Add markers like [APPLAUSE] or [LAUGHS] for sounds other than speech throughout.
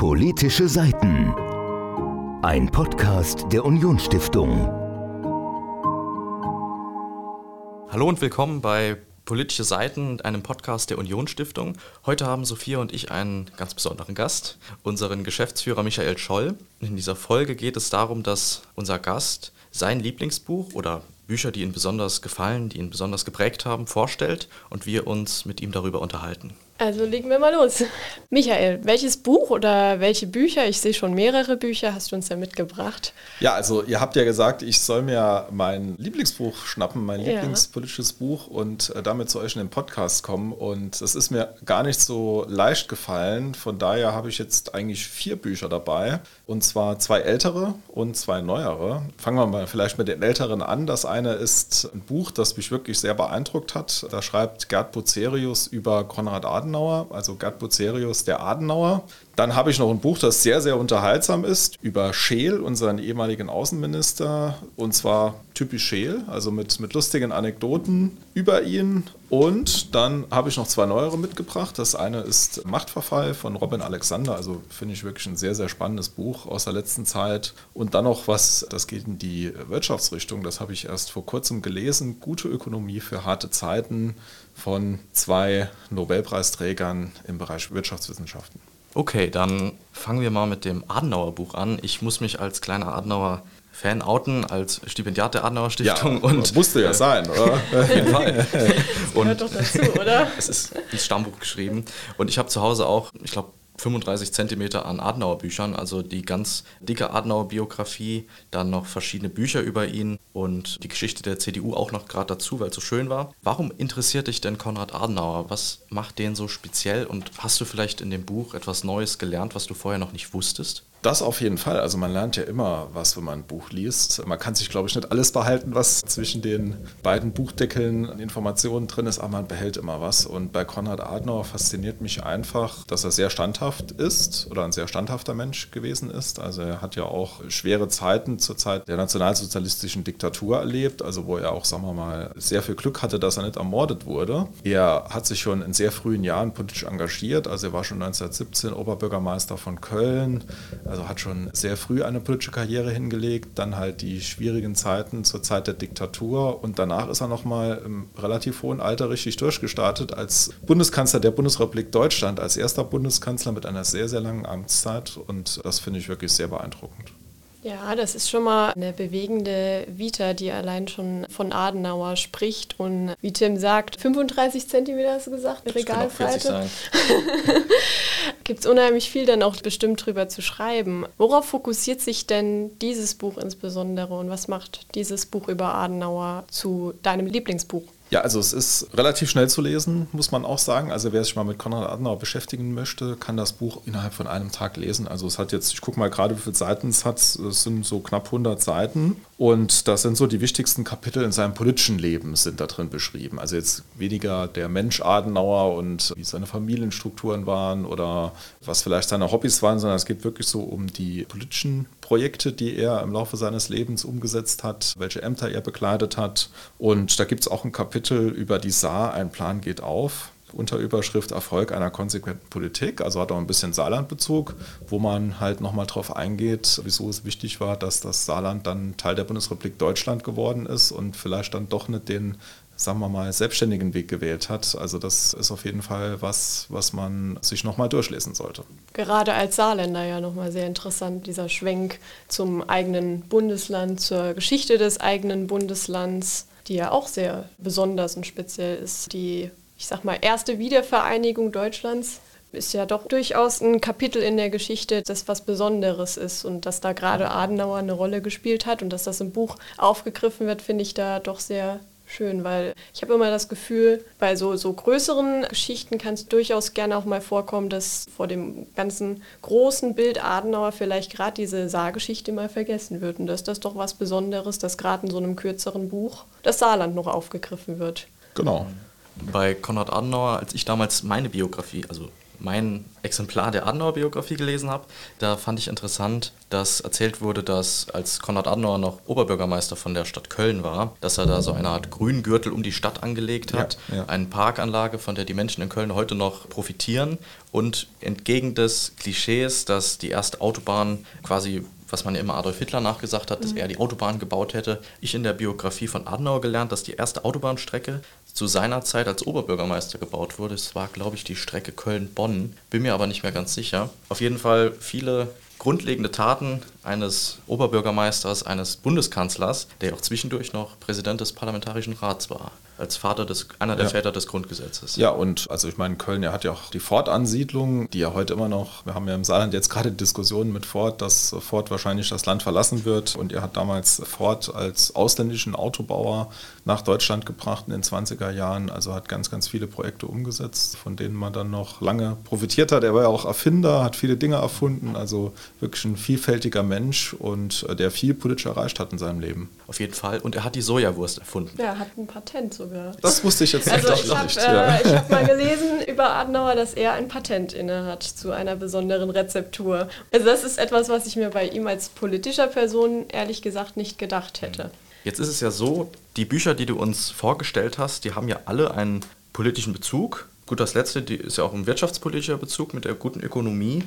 Politische Seiten. Ein Podcast der Unionsstiftung. Hallo und willkommen bei Politische Seiten, einem Podcast der Unionsstiftung. Heute haben Sophia und ich einen ganz besonderen Gast, unseren Geschäftsführer Michael Scholl. In dieser Folge geht es darum, dass unser Gast sein Lieblingsbuch oder Bücher, die ihm besonders gefallen, die ihn besonders geprägt haben, vorstellt und wir uns mit ihm darüber unterhalten. Also legen wir mal los. Michael, welches Buch oder welche Bücher, ich sehe schon mehrere Bücher, hast du uns da mitgebracht? Ja, also ihr habt ja gesagt, ich soll mir mein Lieblingsbuch schnappen, mein ja. Lieblingspolitisches Buch und äh, damit zu euch in den Podcast kommen. Und es ist mir gar nicht so leicht gefallen. Von daher habe ich jetzt eigentlich vier Bücher dabei. Und zwar zwei ältere und zwei neuere. Fangen wir mal vielleicht mit den älteren an. Das eine ist ein Buch, das mich wirklich sehr beeindruckt hat. Da schreibt Gerd Bucerius über Konrad Adenauer. Adenauer, also Gerd Bucerius der Adenauer. Dann habe ich noch ein Buch, das sehr, sehr unterhaltsam ist, über Scheel, unseren ehemaligen Außenminister. Und zwar typisch Scheel, also mit, mit lustigen Anekdoten über ihn. Und dann habe ich noch zwei neuere mitgebracht. Das eine ist Machtverfall von Robin Alexander. Also finde ich wirklich ein sehr, sehr spannendes Buch aus der letzten Zeit. Und dann noch was, das geht in die Wirtschaftsrichtung. Das habe ich erst vor kurzem gelesen. Gute Ökonomie für harte Zeiten von zwei Nobelpreisträgern im Bereich Wirtschaftswissenschaften. Okay, dann fangen wir mal mit dem Adenauer Buch an. Ich muss mich als kleiner Adenauer Fan outen als Stipendiat der Adenauer Stiftung. Ja, und musste ja äh, sein, oder? [LAUGHS] Auf jeden Fall. Das gehört doch dazu, oder? [LAUGHS] Es ist ins Stammbuch geschrieben. Und ich habe zu Hause auch, ich glaube, 35 Zentimeter an Adenauer Büchern, also die ganz dicke Adenauer Biografie, dann noch verschiedene Bücher über ihn und die Geschichte der CDU auch noch gerade dazu, weil es so schön war. Warum interessiert dich denn Konrad Adenauer? Was macht den so speziell und hast du vielleicht in dem Buch etwas Neues gelernt, was du vorher noch nicht wusstest? Das auf jeden Fall. Also man lernt ja immer was, wenn man ein Buch liest. Man kann sich, glaube ich, nicht alles behalten, was zwischen den beiden Buchdeckeln an Informationen drin ist, aber man behält immer was. Und bei Konrad Adenauer fasziniert mich einfach, dass er sehr standhaft ist oder ein sehr standhafter Mensch gewesen ist. Also er hat ja auch schwere Zeiten zur Zeit der nationalsozialistischen Diktatur erlebt, also wo er auch, sagen wir mal, sehr viel Glück hatte, dass er nicht ermordet wurde. Er hat sich schon in sehr frühen Jahren politisch engagiert. Also er war schon 1917 Oberbürgermeister von Köln also hat schon sehr früh eine politische Karriere hingelegt, dann halt die schwierigen Zeiten zur Zeit der Diktatur und danach ist er nochmal im relativ hohen Alter richtig durchgestartet als Bundeskanzler der Bundesrepublik Deutschland, als erster Bundeskanzler mit einer sehr, sehr langen Amtszeit und das finde ich wirklich sehr beeindruckend. Ja, das ist schon mal eine bewegende Vita, die allein schon von Adenauer spricht. Und wie Tim sagt, 35 Zentimeter hast du gesagt, Regalbreite. Gibt es unheimlich viel dann auch bestimmt drüber zu schreiben. Worauf fokussiert sich denn dieses Buch insbesondere und was macht dieses Buch über Adenauer zu deinem Lieblingsbuch? Ja, also es ist relativ schnell zu lesen, muss man auch sagen. Also wer sich mal mit Konrad Adenauer beschäftigen möchte, kann das Buch innerhalb von einem Tag lesen. Also es hat jetzt, ich gucke mal gerade, wie viele Seiten es hat. Es sind so knapp 100 Seiten. Und das sind so die wichtigsten Kapitel in seinem politischen Leben sind da drin beschrieben. Also jetzt weniger der Mensch Adenauer und wie seine Familienstrukturen waren oder was vielleicht seine Hobbys waren, sondern es geht wirklich so um die politischen Projekte, die er im Laufe seines Lebens umgesetzt hat, welche Ämter er bekleidet hat. Und da gibt es auch ein Kapitel über die Saar, ein Plan geht auf. Unterüberschrift Erfolg einer konsequenten Politik, also hat auch ein bisschen Saarlandbezug, wo man halt nochmal drauf eingeht, wieso es wichtig war, dass das Saarland dann Teil der Bundesrepublik Deutschland geworden ist und vielleicht dann doch nicht den sagen wir mal, selbstständigen Weg gewählt hat. Also das ist auf jeden Fall was, was man sich nochmal durchlesen sollte. Gerade als Saarländer ja nochmal sehr interessant, dieser Schwenk zum eigenen Bundesland, zur Geschichte des eigenen Bundeslands, die ja auch sehr besonders und speziell ist. Die, ich sag mal, erste Wiedervereinigung Deutschlands ist ja doch durchaus ein Kapitel in der Geschichte, das was Besonderes ist und dass da gerade Adenauer eine Rolle gespielt hat und dass das im Buch aufgegriffen wird, finde ich da doch sehr schön, weil ich habe immer das Gefühl, bei so, so größeren Geschichten kann es durchaus gerne auch mal vorkommen, dass vor dem ganzen großen Bild Adenauer vielleicht gerade diese Saargeschichte mal vergessen wird. Und dass das doch was Besonderes, dass gerade in so einem kürzeren Buch das Saarland noch aufgegriffen wird. Genau. Bei Konrad Adenauer, als ich damals meine Biografie, also mein Exemplar der Adenauer-Biografie gelesen habe, da fand ich interessant, dass erzählt wurde, dass als Konrad Adenauer noch Oberbürgermeister von der Stadt Köln war, dass er da so eine Art Grüngürtel um die Stadt angelegt hat, ja, ja. eine Parkanlage, von der die Menschen in Köln heute noch profitieren und entgegen des Klischees, dass die erste Autobahn quasi was man ja immer Adolf Hitler nachgesagt hat, dass mhm. er die Autobahn gebaut hätte. Ich in der Biografie von Adenauer gelernt, dass die erste Autobahnstrecke zu seiner Zeit als Oberbürgermeister gebaut wurde. Es war, glaube ich, die Strecke Köln-Bonn, bin mir aber nicht mehr ganz sicher. Auf jeden Fall viele grundlegende Taten eines Oberbürgermeisters, eines Bundeskanzlers, der auch zwischendurch noch Präsident des Parlamentarischen Rats war als Vater des, einer der ja. Väter des Grundgesetzes. Ja, und also ich meine, Köln ja, hat ja auch die Ford-Ansiedlung, die ja heute immer noch, wir haben ja im Saarland jetzt gerade Diskussionen mit Ford, dass Ford wahrscheinlich das Land verlassen wird. Und er hat damals Ford als ausländischen Autobauer nach Deutschland gebracht in den 20er Jahren. Also hat ganz, ganz viele Projekte umgesetzt, von denen man dann noch lange profitiert hat. Er war ja auch Erfinder, hat viele Dinge erfunden, also wirklich ein vielfältiger Mensch und äh, der viel politisch erreicht hat in seinem Leben. Auf jeden Fall. Und er hat die Sojawurst erfunden. Ja, er hat ein Patent sogar sogar. Das wusste ich jetzt also ich hab, nicht. Ja. Äh, ich habe mal gelesen über Adenauer, dass er ein Patent inne hat zu einer besonderen Rezeptur. Also das ist etwas, was ich mir bei ihm als politischer Person ehrlich gesagt nicht gedacht hätte. Jetzt ist es ja so, die Bücher, die du uns vorgestellt hast, die haben ja alle einen politischen Bezug. Gut, das letzte die ist ja auch ein wirtschaftspolitischer Bezug mit der guten Ökonomie.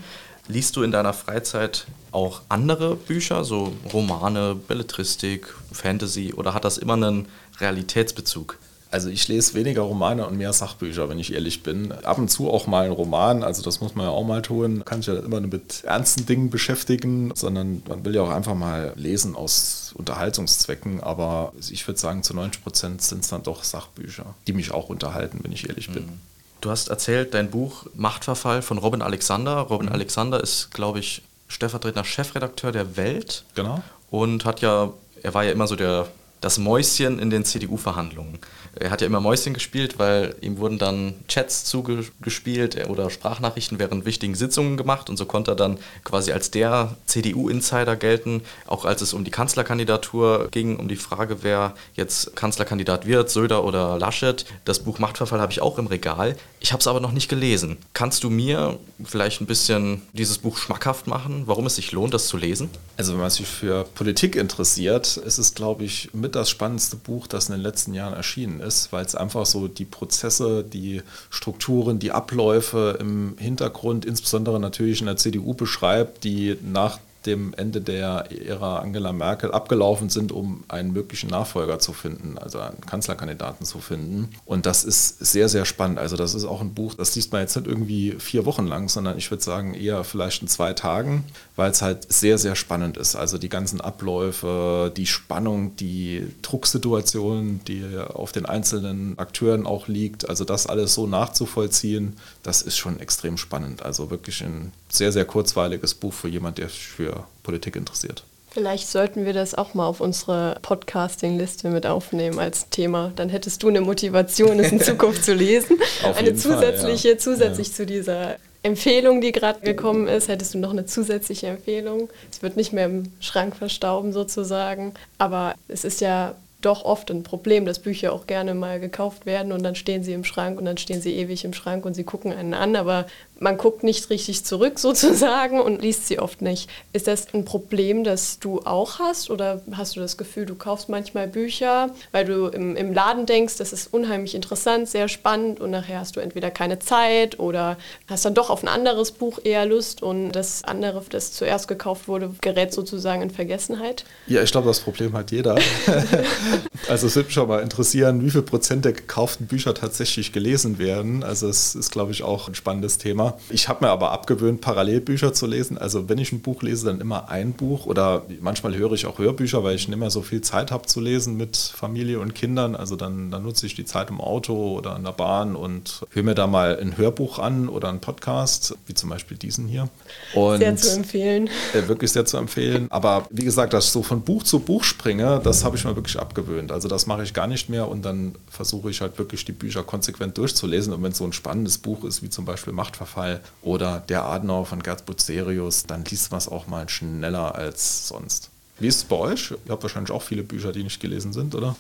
Liest du in deiner Freizeit auch andere Bücher, so Romane, Belletristik, Fantasy, oder hat das immer einen Realitätsbezug? Also ich lese weniger Romane und mehr Sachbücher, wenn ich ehrlich bin. Ab und zu auch mal einen Roman, also das muss man ja auch mal tun. Kann sich ja immer nur mit ernsten Dingen beschäftigen, sondern man will ja auch einfach mal lesen aus Unterhaltungszwecken. Aber ich würde sagen, zu 90 Prozent sind es dann doch Sachbücher, die mich auch unterhalten, wenn ich ehrlich bin. Mhm. Du hast erzählt, dein Buch Machtverfall von Robin Alexander. Robin mhm. Alexander ist, glaube ich, stellvertretender Chefredakteur der Welt. Genau. Und hat ja, er war ja immer so der das Mäuschen in den CDU-Verhandlungen. Er hat ja immer Mäuschen gespielt, weil ihm wurden dann Chats zugespielt oder Sprachnachrichten während wichtigen Sitzungen gemacht und so konnte er dann quasi als der CDU-Insider gelten, auch als es um die Kanzlerkandidatur ging, um die Frage, wer jetzt Kanzlerkandidat wird, Söder oder Laschet. Das Buch Machtverfall habe ich auch im Regal. Ich habe es aber noch nicht gelesen. Kannst du mir vielleicht ein bisschen dieses Buch schmackhaft machen, warum es sich lohnt, das zu lesen? Also wenn man sich für Politik interessiert, ist es, glaube ich, mit das spannendste Buch, das in den letzten Jahren erschienen ist, weil es einfach so die Prozesse, die Strukturen, die Abläufe im Hintergrund, insbesondere natürlich in der CDU beschreibt, die nach dem Ende der Ära Angela Merkel abgelaufen sind, um einen möglichen Nachfolger zu finden, also einen Kanzlerkandidaten zu finden. Und das ist sehr, sehr spannend. Also das ist auch ein Buch, das liest man jetzt nicht irgendwie vier Wochen lang, sondern ich würde sagen eher vielleicht in zwei Tagen, weil es halt sehr, sehr spannend ist. Also die ganzen Abläufe, die Spannung, die Drucksituation, die auf den einzelnen Akteuren auch liegt, also das alles so nachzuvollziehen, das ist schon extrem spannend. Also wirklich ein sehr, sehr kurzweiliges Buch für jemand, der sich für Politik interessiert. Vielleicht sollten wir das auch mal auf unsere Podcasting-Liste mit aufnehmen als Thema. Dann hättest du eine Motivation, es in [LAUGHS] Zukunft zu lesen. Eine zusätzliche, Fall, ja. zusätzlich ja. zu dieser Empfehlung, die gerade gekommen ist, hättest du noch eine zusätzliche Empfehlung. Es wird nicht mehr im Schrank verstauben sozusagen. Aber es ist ja doch oft ein Problem, dass Bücher auch gerne mal gekauft werden und dann stehen sie im Schrank und dann stehen sie ewig im Schrank und sie gucken einen an, aber man guckt nicht richtig zurück [LAUGHS] sozusagen und liest sie oft nicht. Ist das ein Problem, das du auch hast oder hast du das Gefühl, du kaufst manchmal Bücher, weil du im, im Laden denkst, das ist unheimlich interessant, sehr spannend und nachher hast du entweder keine Zeit oder hast dann doch auf ein anderes Buch eher Lust und das andere, das zuerst gekauft wurde, gerät sozusagen in Vergessenheit? Ja, ich glaube, das Problem hat jeder. [LAUGHS] also es würde mich schon mal interessieren, wie viel Prozent der gekauften Bücher tatsächlich gelesen werden. Also es ist, glaube ich, auch ein spannendes Thema. Ich habe mir aber abgewöhnt, Parallelbücher zu lesen. Also wenn ich ein Buch lese, dann immer ein Buch oder manchmal höre ich auch Hörbücher, weil ich nicht mehr so viel Zeit habe zu lesen mit Familie und Kindern. Also dann, dann nutze ich die Zeit im Auto oder in der Bahn und höre mir da mal ein Hörbuch an oder einen Podcast, wie zum Beispiel diesen hier. Und sehr zu empfehlen. Äh, wirklich sehr zu empfehlen. Aber wie gesagt, dass ich so von Buch zu Buch springe, das habe ich mir wirklich abgewöhnt. Also das mache ich gar nicht mehr und dann versuche ich halt wirklich die Bücher konsequent durchzulesen. Und wenn es so ein spannendes Buch ist, wie zum Beispiel Machtverfall, Fall. Oder der Adenauer von Gerd Bucerius, dann liest man es auch mal schneller als sonst. Wie ist es bei euch? Ihr habt wahrscheinlich auch viele Bücher, die nicht gelesen sind, oder?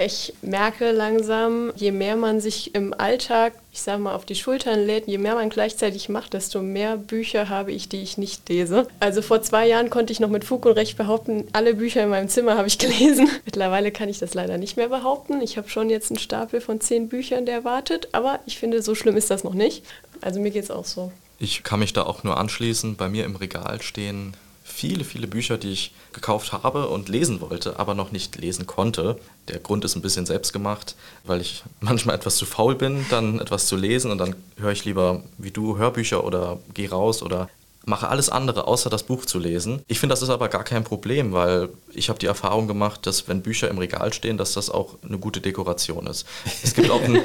Ich merke langsam, je mehr man sich im Alltag, ich sag mal, auf die Schultern lädt, je mehr man gleichzeitig macht, desto mehr Bücher habe ich, die ich nicht lese. Also vor zwei Jahren konnte ich noch mit Fug und Recht behaupten, alle Bücher in meinem Zimmer habe ich [LAUGHS] gelesen. Mittlerweile kann ich das leider nicht mehr behaupten. Ich habe schon jetzt einen Stapel von zehn Büchern, der wartet, aber ich finde, so schlimm ist das noch nicht. Also mir geht es auch so. Ich kann mich da auch nur anschließen. Bei mir im Regal stehen viele, viele Bücher, die ich gekauft habe und lesen wollte, aber noch nicht lesen konnte. Der Grund ist ein bisschen selbst gemacht, weil ich [LAUGHS] manchmal etwas zu faul bin, dann etwas zu lesen und dann höre ich lieber wie du Hörbücher oder gehe raus oder mache alles andere, außer das Buch zu lesen. Ich finde, das ist aber gar kein Problem, weil ich habe die Erfahrung gemacht, dass wenn Bücher im Regal stehen, dass das auch eine gute Dekoration ist. Es gibt auch einen, [LAUGHS]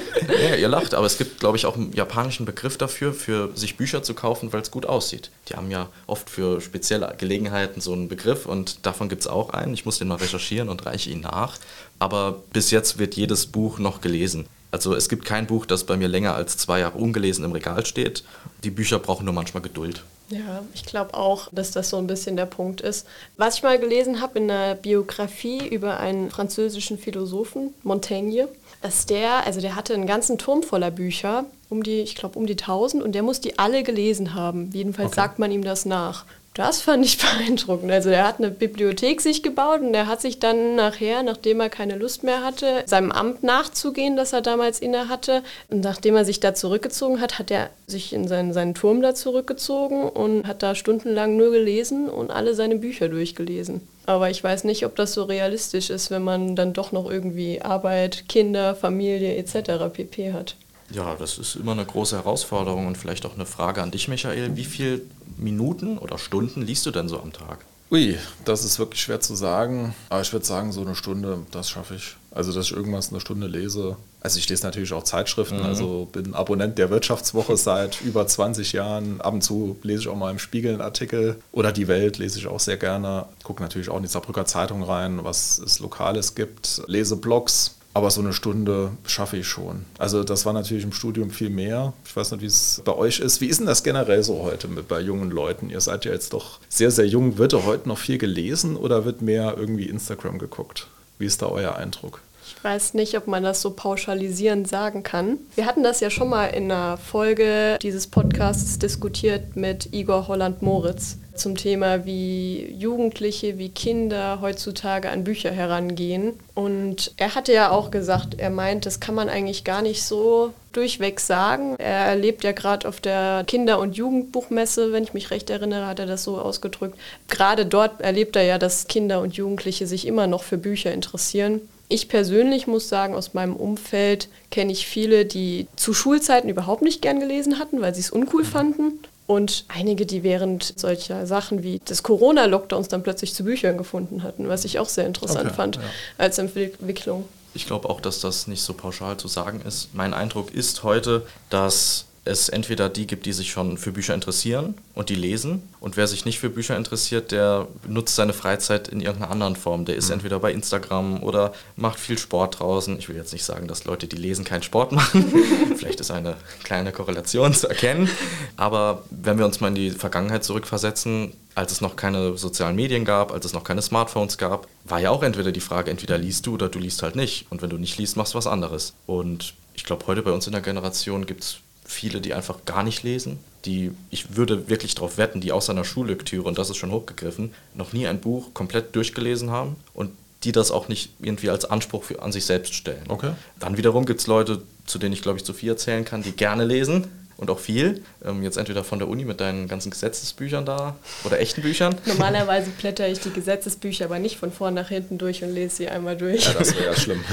ja, ihr lacht, aber es gibt, glaube ich, auch einen japanischen Begriff dafür, für sich Bücher zu kaufen, weil es gut aussieht. Die haben ja oft für spezielle Gelegenheiten so einen Begriff und davon gibt es auch einen. Ich muss den mal recherchieren und reiche ihn nach. Aber bis jetzt wird jedes Buch noch gelesen. Also es gibt kein Buch, das bei mir länger als zwei Jahre ungelesen im Regal steht. Die Bücher brauchen nur manchmal Geduld. Ja, ich glaube auch, dass das so ein bisschen der Punkt ist. Was ich mal gelesen habe in einer Biografie über einen französischen Philosophen, Montaigne, dass der, also der hatte einen ganzen Turm voller Bücher, um die, ich glaube, um die 1000 und der muss die alle gelesen haben. Jedenfalls okay. sagt man ihm das nach. Das fand ich [LAUGHS] beeindruckend. Also er hat eine Bibliothek sich gebaut und er hat sich dann nachher, nachdem er keine Lust mehr hatte, seinem Amt nachzugehen, das er damals inne hatte. Und nachdem er sich da zurückgezogen hat, hat er sich in seinen, seinen Turm da zurückgezogen und hat da stundenlang nur gelesen und alle seine Bücher durchgelesen. Aber ich weiß nicht, ob das so realistisch ist, wenn man dann doch noch irgendwie Arbeit, Kinder, Familie etc. pp hat. Ja, das ist immer eine große Herausforderung und vielleicht auch eine Frage an dich, Michael. Wie viele Minuten oder Stunden liest du denn so am Tag? Ui, das ist wirklich schwer zu sagen. Aber ich würde sagen, so eine Stunde, das schaffe ich. Also, dass ich irgendwas eine Stunde lese. Also, ich lese natürlich auch Zeitschriften. Mhm. Also, bin Abonnent der Wirtschaftswoche seit über 20 Jahren. Ab und zu lese ich auch mal im Spiegel einen Artikel. Oder die Welt lese ich auch sehr gerne. Gucke natürlich auch in die Saarbrücker Zeitung rein, was es Lokales gibt. Lese Blogs. Aber so eine Stunde schaffe ich schon. Also das war natürlich im Studium viel mehr. Ich weiß nicht, wie es bei euch ist. Wie ist denn das generell so heute mit, bei jungen Leuten? Ihr seid ja jetzt doch sehr, sehr jung. Wird da heute noch viel gelesen oder wird mehr irgendwie Instagram geguckt? Wie ist da euer Eindruck? Ich weiß nicht, ob man das so pauschalisierend sagen kann. Wir hatten das ja schon mal in einer Folge dieses Podcasts diskutiert mit Igor Holland-Moritz zum Thema, wie Jugendliche, wie Kinder heutzutage an Bücher herangehen. Und er hatte ja auch gesagt, er meint, das kann man eigentlich gar nicht so durchweg sagen. Er erlebt ja gerade auf der Kinder- und Jugendbuchmesse, wenn ich mich recht erinnere, hat er das so ausgedrückt. Gerade dort erlebt er ja, dass Kinder und Jugendliche sich immer noch für Bücher interessieren. Ich persönlich muss sagen, aus meinem Umfeld kenne ich viele, die zu Schulzeiten überhaupt nicht gern gelesen hatten, weil sie es uncool fanden und einige, die während solcher Sachen wie des Corona-Lockdowns dann plötzlich zu Büchern gefunden hatten, was ich auch sehr interessant okay, fand ja. als Entwicklung. Ich glaube auch, dass das nicht so pauschal zu sagen ist. Mein Eindruck ist heute, dass es entweder die gibt, die sich schon für Bücher interessieren und die lesen. Und wer sich nicht für Bücher interessiert, der nutzt seine Freizeit in irgendeiner anderen Form. Der ist mhm. entweder bei Instagram oder macht viel Sport draußen. Ich will jetzt nicht sagen, dass Leute, die lesen, keinen Sport machen. [LAUGHS] Vielleicht ist eine kleine Korrelation zu erkennen. Aber wenn wir uns mal in die Vergangenheit zurückversetzen, als es noch keine sozialen Medien gab, als es noch keine Smartphones gab, war ja auch entweder die Frage, entweder liest du oder du liest halt nicht. Und wenn du nicht liest, machst du was anderes. Und ich glaube, heute bei uns in der Generation gibt es viele, die einfach gar nicht lesen, die, ich würde wirklich darauf wetten, die aus seiner Schullektüre, und das ist schon hochgegriffen, noch nie ein Buch komplett durchgelesen haben und die das auch nicht irgendwie als Anspruch für, an sich selbst stellen. Okay. Dann wiederum gibt es Leute, zu denen ich glaube ich zu viel erzählen kann, die gerne lesen und auch viel. Ähm, jetzt entweder von der Uni mit deinen ganzen Gesetzesbüchern da oder echten Büchern. [LAUGHS] Normalerweise blätter ich die Gesetzesbücher aber nicht von vorn nach hinten durch und lese sie einmal durch. Ja, das wäre ja schlimm.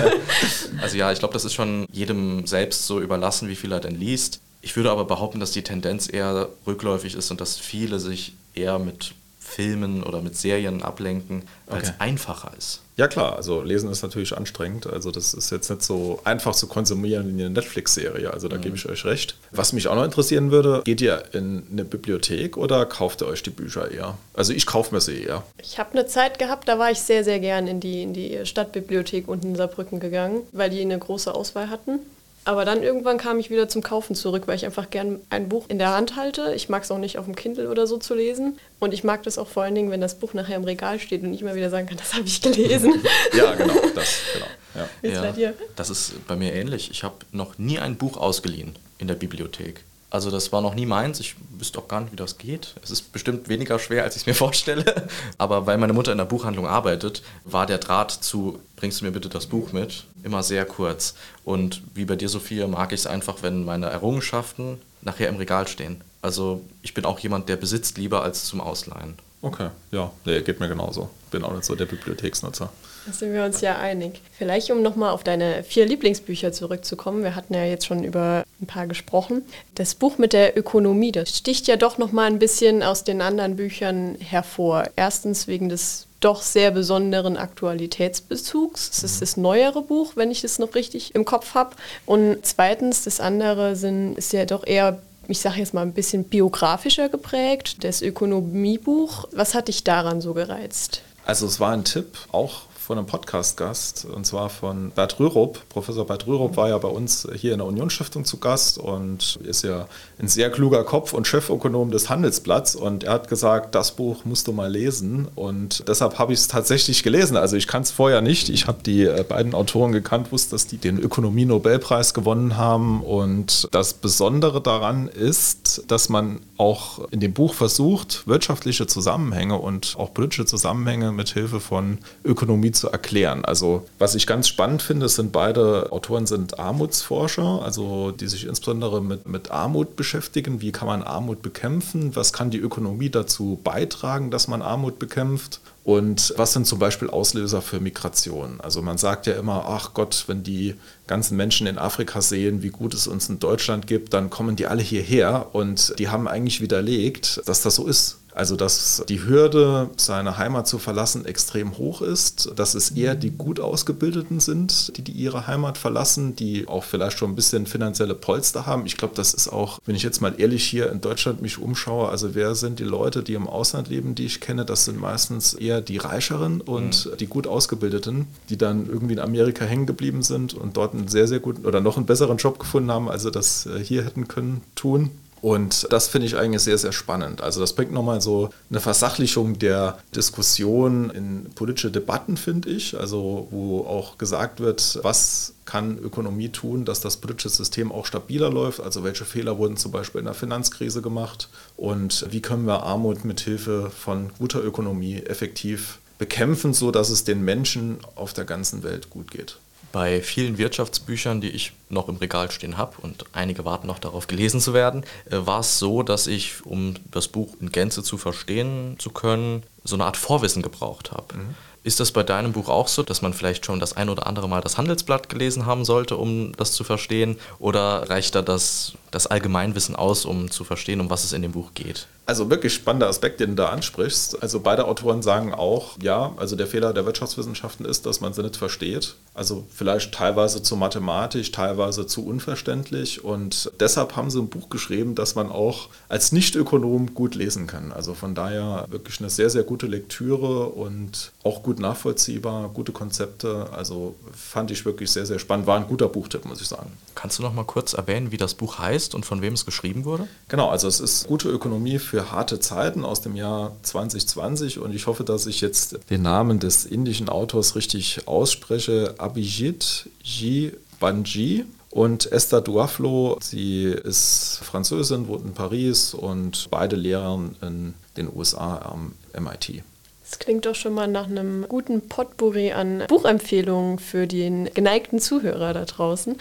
[LAUGHS] also ja, ich glaube, das ist schon jedem selbst so überlassen, wie viel er denn liest. Ich würde aber behaupten, dass die Tendenz eher rückläufig ist und dass viele sich eher mit Filmen oder mit Serien ablenken, weil okay. es einfacher ist. Ja klar, also lesen ist natürlich anstrengend. Also das ist jetzt nicht so einfach zu konsumieren wie eine Netflix-Serie. Also da mhm. gebe ich euch recht. Was mich auch noch interessieren würde, geht ihr in eine Bibliothek oder kauft ihr euch die Bücher eher? Also ich kaufe mir sie eher. Ich habe eine Zeit gehabt, da war ich sehr, sehr gern in die, in die Stadtbibliothek unten in Saarbrücken gegangen, weil die eine große Auswahl hatten. Aber dann irgendwann kam ich wieder zum Kaufen zurück, weil ich einfach gern ein Buch in der Hand halte. Ich mag es auch nicht auf dem Kindle oder so zu lesen. Und ich mag das auch vor allen Dingen, wenn das Buch nachher im Regal steht und ich immer wieder sagen kann, das habe ich gelesen. [LAUGHS] ja, genau, das, genau. Ja. Wie ist ja, bei dir? Das ist bei mir ähnlich. Ich habe noch nie ein Buch ausgeliehen in der Bibliothek. Also das war noch nie meins. Ich wüsste auch gar nicht, wie das geht. Es ist bestimmt weniger schwer, als ich es mir [LAUGHS] vorstelle. Aber weil meine Mutter in der Buchhandlung arbeitet, war der Draht zu, bringst du mir bitte das Buch mit, immer sehr kurz. Und wie bei dir, Sophia, mag ich es einfach, wenn meine Errungenschaften nachher im Regal stehen. Also ich bin auch jemand, der besitzt lieber als zum Ausleihen. Okay, ja, nee, geht mir genauso. Bin auch nicht so der Bibliotheksnutzer. Da sind wir uns ja einig. Vielleicht, um nochmal auf deine vier Lieblingsbücher zurückzukommen. Wir hatten ja jetzt schon über ein paar gesprochen. Das Buch mit der Ökonomie, das sticht ja doch nochmal ein bisschen aus den anderen Büchern hervor. Erstens wegen des doch sehr besonderen Aktualitätsbezugs. Es ist das neuere Buch, wenn ich das noch richtig im Kopf habe. Und zweitens, das andere sind, ist ja doch eher ich sage jetzt mal ein bisschen biografischer geprägt, das Ökonomiebuch. Was hat dich daran so gereizt? Also es war ein Tipp, auch von einem Podcast-Gast, und zwar von Bert Rürup. Professor Bert Rürup war ja bei uns hier in der Unionsstiftung zu Gast und ist ja ein sehr kluger Kopf und Chefökonom des Handelsblatts. Und er hat gesagt, das Buch musst du mal lesen. Und deshalb habe ich es tatsächlich gelesen. Also ich kann es vorher nicht. Ich habe die äh, beiden Autoren gekannt, wusste, dass die den Ökonomie-Nobelpreis gewonnen haben. Und das Besondere daran ist, dass man auch in dem Buch versucht, wirtschaftliche Zusammenhänge und auch politische Zusammenhänge mit Hilfe von Ökonomie zu erklären. Also was ich ganz spannend finde, sind beide Autoren sind Armutsforscher, also die sich insbesondere mit, mit Armut beschäftigen. Wie kann man Armut bekämpfen? Was kann die Ökonomie dazu beitragen, dass man Armut bekämpft? Und was sind zum Beispiel Auslöser für Migration? Also man sagt ja immer, ach Gott, wenn die ganzen Menschen in Afrika sehen, wie gut es uns in Deutschland gibt, dann kommen die alle hierher und die haben eigentlich widerlegt, dass das so ist. Also, dass die Hürde, seine Heimat zu verlassen, extrem hoch ist, dass es eher die gut ausgebildeten sind, die, die ihre Heimat verlassen, die auch vielleicht schon ein bisschen finanzielle Polster haben. Ich glaube, das ist auch, wenn ich jetzt mal ehrlich hier in Deutschland mich umschaue, also wer sind die Leute, die im Ausland leben, die ich kenne, das sind meistens eher die Reicheren und mhm. die gut ausgebildeten, die dann irgendwie in Amerika hängen geblieben sind und dort einen sehr, sehr guten oder noch einen besseren Job gefunden haben, als sie das äh, hier hätten können tun. Und das finde ich eigentlich sehr, sehr spannend. Also das bringt nochmal so eine Versachlichung der Diskussion in politische Debatten, finde ich. Also wo auch gesagt wird, was kann Ökonomie tun, dass das politische System auch stabiler läuft? Also welche Fehler wurden zum Beispiel in der Finanzkrise gemacht? Und wie können wir Armut mit Hilfe von guter Ökonomie effektiv bekämpfen, sodass es den Menschen auf der ganzen Welt gut geht? Bei vielen Wirtschaftsbüchern, die ich noch im Regal stehen habe und einige warten noch darauf gelesen zu werden, äh, war es so, dass ich, um das Buch in Gänze zu verstehen zu können, so eine Art Vorwissen gebraucht habe. Mhm. Ist das bei deinem Buch auch so, dass man vielleicht schon das ein oder andere Mal das Handelsblatt gelesen haben sollte, um das zu verstehen? Oder reicht da das, das Allgemeinwissen aus, um zu verstehen, um was es in dem Buch geht? Also wirklich spannender Aspekt, den du da ansprichst. Also beide Autoren sagen auch, ja, also der Fehler der Wirtschaftswissenschaften ist, dass man sie nicht versteht. Also vielleicht teilweise zu mathematisch, teilweise zu unverständlich. Und deshalb haben sie ein Buch geschrieben, das man auch als Nichtökonom gut lesen kann. Also von daher wirklich eine sehr, sehr gute Lektüre und auch gut nachvollziehbar, gute Konzepte. Also fand ich wirklich sehr, sehr spannend. War ein guter Buchtipp, muss ich sagen. Kannst du noch mal kurz erwähnen, wie das Buch heißt und von wem es geschrieben wurde? Genau, also es ist gute Ökonomie für harte Zeiten aus dem Jahr 2020 und ich hoffe, dass ich jetzt den Namen des indischen Autors richtig ausspreche. Abhijit Ji Banji. Und Esther Duaflo, sie ist Französin, wohnt in Paris und beide lehren in den USA am MIT. Das klingt doch schon mal nach einem guten Potpourri an Buchempfehlungen für den geneigten Zuhörer da draußen.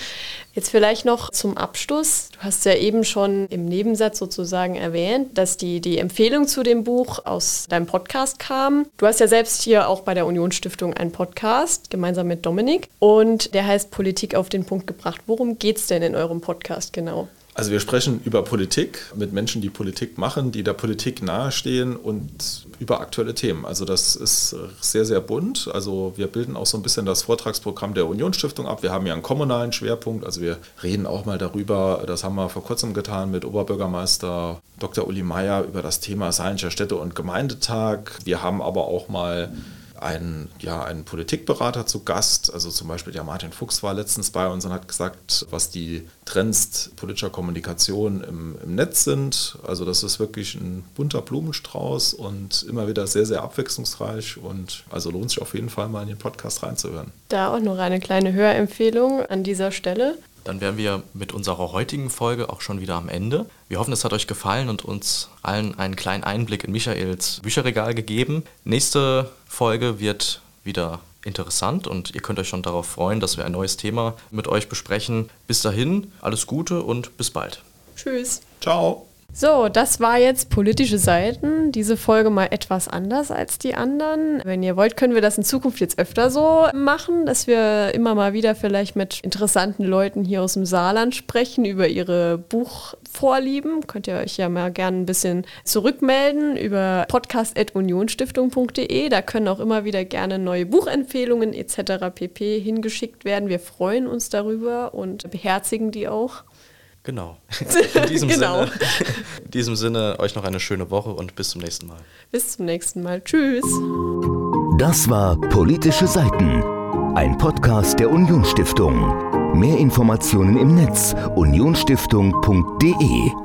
Jetzt vielleicht noch zum Abschluss. Du hast ja eben schon im Nebensatz sozusagen erwähnt, dass die, die Empfehlung zu dem Buch aus deinem Podcast kam. Du hast ja selbst hier auch bei der Unionsstiftung einen Podcast, gemeinsam mit Dominik. Und der heißt Politik auf den Punkt gebracht. Worum geht es denn in eurem Podcast genau? Also wir sprechen über Politik mit Menschen, die Politik machen, die der Politik nahestehen und über aktuelle Themen. Also das ist sehr, sehr bunt. Also wir bilden auch so ein bisschen das Vortragsprogramm der Unionsstiftung ab. Wir haben ja einen kommunalen Schwerpunkt. Also wir reden auch mal darüber, das haben wir vor kurzem getan mit Oberbürgermeister Dr. Uli Meyer über das Thema Saarländischer Städte- und Gemeindetag. Wir haben aber auch mal einen, ja, einen Politikberater zu Gast. Also zum Beispiel der Martin Fuchs war letztens bei uns und hat gesagt, was die Trends politischer Kommunikation im, im Netz sind. Also das ist wirklich ein bunter Blumenstrauß und immer wieder sehr, sehr abwechslungsreich und also lohnt sich auf jeden Fall mal in den Podcast reinzuhören. Da auch noch eine kleine Hörempfehlung an dieser Stelle. Dann wären wir mit unserer heutigen Folge auch schon wieder am Ende. Wir hoffen, es hat euch gefallen und uns allen einen kleinen Einblick in Michaels Bücherregal gegeben. Nächste Folge wird wieder interessant und ihr könnt euch schon darauf freuen, dass wir ein neues Thema mit euch besprechen. Bis dahin, alles Gute und bis bald. Tschüss. Ciao. So, das war jetzt politische Seiten. Diese Folge mal etwas anders als die anderen. Wenn ihr wollt, können wir das in Zukunft jetzt öfter so machen, dass wir immer mal wieder vielleicht mit interessanten Leuten hier aus dem Saarland sprechen über ihre Buchvorlieben. Könnt ihr euch ja mal gerne ein bisschen zurückmelden über podcast.unionstiftung.de. Da können auch immer wieder gerne neue Buchempfehlungen etc. pp. hingeschickt werden. Wir freuen uns darüber und beherzigen die auch. Genau. [LAUGHS] In diesem, genau. Sinne, in diesem Sinne euch noch eine schöne Woche und bis zum nächsten Mal. Bis zum nächsten Mal. Tschüss. Das war Politische Seiten, ein Podcast der Unionsstiftung. Mehr Informationen im Netz unionsstiftung.de